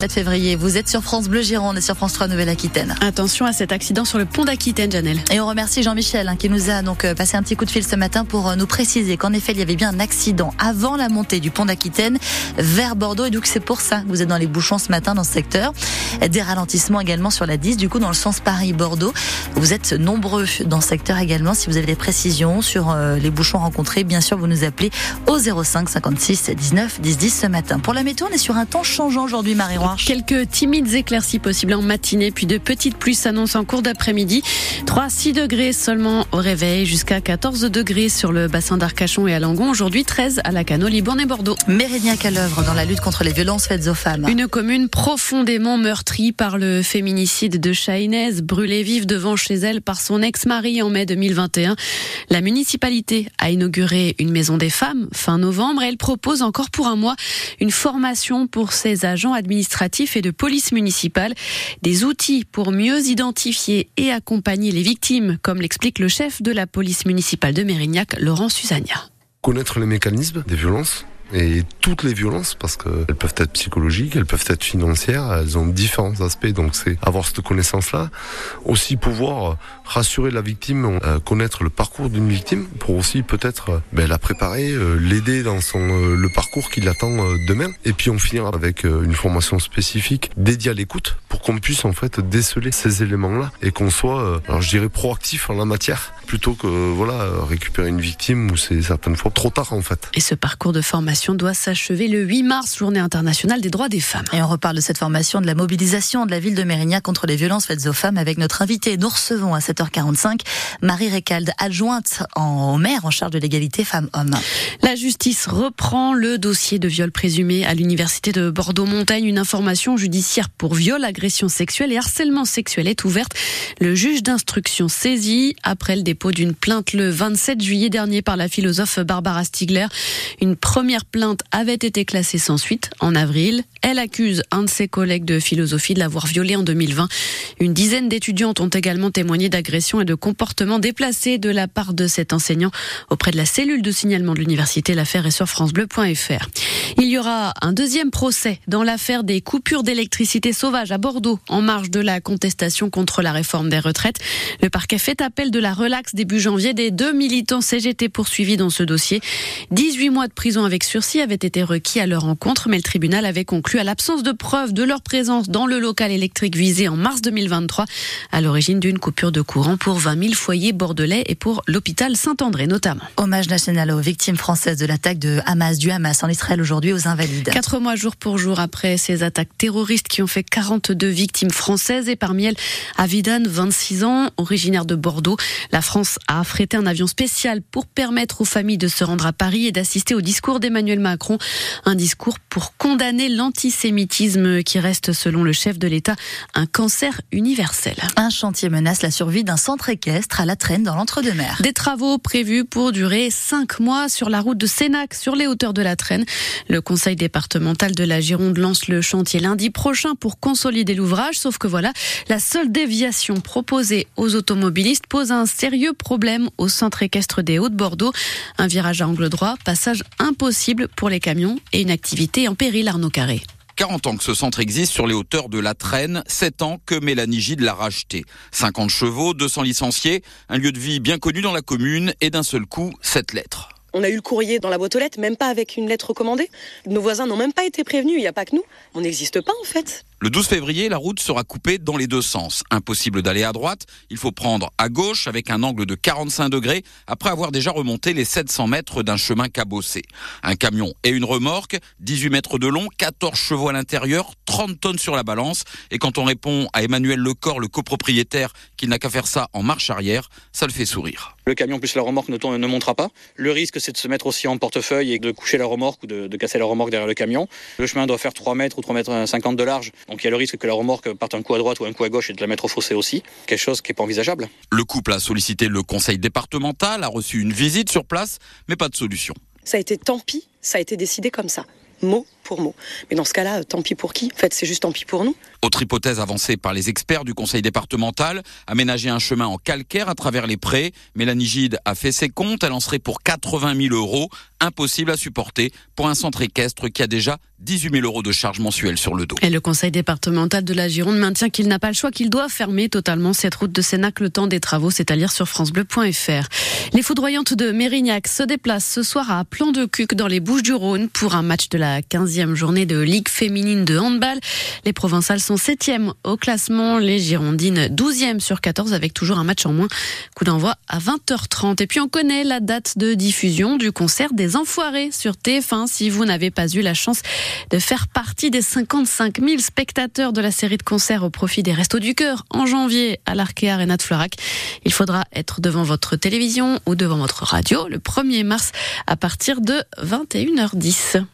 7 février, vous êtes sur France Bleu Gironde et sur France 3 Nouvelle-Aquitaine. Attention à cet accident sur le pont d'Aquitaine, Janelle. Et on remercie Jean-Michel hein, qui nous a donc euh, passé un petit coup de fil ce matin pour euh, nous préciser qu'en effet il y avait bien un accident avant la montée du pont d'Aquitaine vers Bordeaux et donc c'est pour ça que vous êtes dans les bouchons ce matin dans ce secteur. Des ralentissements également sur la 10 du coup dans le sens Paris-Bordeaux. Vous êtes nombreux dans ce secteur également. Si vous avez des précisions sur euh, les bouchons rencontrés, bien sûr vous nous appelez au 05 56 19 10 10 ce matin. Pour la météo, on est sur un temps changeant aujourd'hui Marie Roy. Quelques timides éclaircies possibles en matinée, puis de petites pluies s'annoncent en cours d'après-midi. 3-6 degrés seulement au réveil, jusqu'à 14 degrés sur le bassin d'Arcachon et à Langon. Aujourd'hui, 13 à la Cano, Libourne et Bordeaux. Mérignac à l'œuvre dans la lutte contre les violences faites aux femmes. Une commune profondément meurtrie par le féminicide de Chahinez, brûlée vive devant chez elle par son ex-mari en mai 2021. La municipalité a inauguré une maison des femmes fin novembre et elle propose encore pour un mois une formation pour ses agents administratifs et de police municipale, des outils pour mieux identifier et accompagner les victimes, comme l'explique le chef de la police municipale de Mérignac, Laurent Susagna. Connaître les mécanismes des violences et toutes les violences parce qu'elles peuvent être psychologiques, elles peuvent être financières, elles ont différents aspects. Donc c'est avoir cette connaissance-là, aussi pouvoir rassurer la victime, euh, connaître le parcours d'une victime pour aussi peut-être euh, ben, la préparer, euh, l'aider dans son le parcours qui l'attend demain. Et puis on finira avec une formation spécifique dédiée à l'écoute pour qu'on puisse en fait déceler ces éléments-là et qu'on soit, alors je dirais proactif en la matière plutôt que voilà récupérer une victime où c'est certaines fois trop tard en fait. Et ce parcours de formation doit s'achever le 8 mars, journée internationale des droits des femmes. Et on reparle de cette formation, de la mobilisation de la ville de Mérignac contre les violences faites aux femmes avec notre invité. Nous recevons à 7h45 Marie Récalde, adjointe en, au maire en charge de l'égalité femmes-hommes. La justice reprend le dossier de viol présumé à l'université de Bordeaux-Montagne. Une information judiciaire pour viol, agression sexuelle et harcèlement sexuel est ouverte. Le juge d'instruction saisi après le dépôt d'une plainte le 27 juillet dernier par la philosophe Barbara Stigler. Une première plainte avait été classée sans suite en avril. Elle accuse un de ses collègues de philosophie de l'avoir violée en 2020. Une dizaine d'étudiantes ont également témoigné d'agressions et de comportements déplacés de la part de cet enseignant auprès de la cellule de signalement de l'université. L'affaire est sur francebleu.fr. Il y aura un deuxième procès dans l'affaire des coupures d'électricité sauvage à Bordeaux en marge de la contestation contre la réforme des retraites. Le parquet fait appel de la relaxe début janvier des deux militants CGT poursuivis dans ce dossier. 18 mois de prison avec sursis avaient été requis à leur encontre, mais le tribunal avait conclu à l'absence de preuves de leur présence dans le local électrique visé en mars 2023, à l'origine d'une coupure de courant pour 20 000 foyers bordelais et pour l'hôpital Saint-André notamment. Hommage national aux victimes françaises de l'attaque de Hamas, du Hamas en Israël aujourd'hui aux Invalides. Quatre mois jour pour jour après ces attaques terroristes qui ont fait 42 victimes françaises et parmi elles Avidan, 26 ans, originaire de Bordeaux. La France a affrété un avion spécial pour permettre aux familles de se rendre à Paris et d'assister au discours d'Emmanuel Macron. Un discours pour condamner l'antisémitisme qui reste, selon le chef de l'État, un cancer universel. Un chantier menace la survie d'un centre équestre à la traîne dans l'entre-deux-mer. Des travaux prévus pour durer cinq mois sur la route de Sénac, sur les hauteurs de la traîne. Le conseil départemental de la Gironde lance le chantier lundi prochain pour consolider l'ouvrage, sauf que voilà, la seule déviation proposée aux automobilistes pose un sérieux problème au centre équestre des Hauts-de-Bordeaux. Un virage à angle droit, passage impossible pour les camions et une activité en péril Arnaud Carré. 40 ans que ce centre existe sur les hauteurs de la Traîne, 7 ans que Mélanie Gide l'a racheté. 50 chevaux, 200 licenciés, un lieu de vie bien connu dans la commune et d'un seul coup, 7 lettres. On a eu le courrier dans la boîte aux lettres, même pas avec une lettre recommandée. Nos voisins n'ont même pas été prévenus, il n'y a pas que nous. On n'existe pas en fait. Le 12 février, la route sera coupée dans les deux sens. Impossible d'aller à droite, il faut prendre à gauche avec un angle de 45 degrés après avoir déjà remonté les 700 mètres d'un chemin cabossé. Un camion et une remorque, 18 mètres de long, 14 chevaux à l'intérieur, 30 tonnes sur la balance. Et quand on répond à Emmanuel Lecor, le copropriétaire, qu'il n'a qu'à faire ça en marche arrière, ça le fait sourire. Le camion plus la remorque ne, ne montera pas. Le risque, c'est de se mettre aussi en portefeuille et de coucher la remorque ou de, casser la remorque derrière le camion. Le chemin doit faire 3 mètres ou 3 mètres 50 de large. Donc il y a le risque que la remorque parte un coup à droite ou un coup à gauche et de la mettre au fossé aussi. Quelque chose qui n'est pas envisageable. Le couple a sollicité le conseil départemental, a reçu une visite sur place, mais pas de solution. Ça a été tant pis, ça a été décidé comme ça. Mot pour mot. Mais dans ce cas-là, tant pis pour qui? En fait, c'est juste tant pis pour nous. Autre hypothèse avancée par les experts du conseil départemental, aménager un chemin en calcaire à travers les prés. Mélanie Gide a fait ses comptes, elle en serait pour 80 000 euros, impossible à supporter pour un centre équestre qui a déjà 18 000 euros de charges mensuelles sur le dos. Et le conseil départemental de la Gironde maintient qu'il n'a pas le choix, qu'il doit fermer totalement cette route de Sénac le temps des travaux, c'est à lire sur francebleu.fr. Les foudroyantes de Mérignac se déplacent ce soir à Plan de Cuc dans les Bouches du Rhône pour un match de la 15e journée de Ligue féminine de handball. Les provençales sont 7e au classement, les Girondines 12e sur 14 avec toujours un match en moins. Coup d'envoi à 20h30. Et puis on connaît la date de diffusion du concert des Enfoirés sur TF1 si vous n'avez pas eu la chance de faire partie des 55 000 spectateurs de la série de concerts au profit des Restos du Cœur en janvier à l'Arkea Arena de Florac. Il faudra être devant votre télévision ou devant votre radio le 1er mars à partir de 21h10.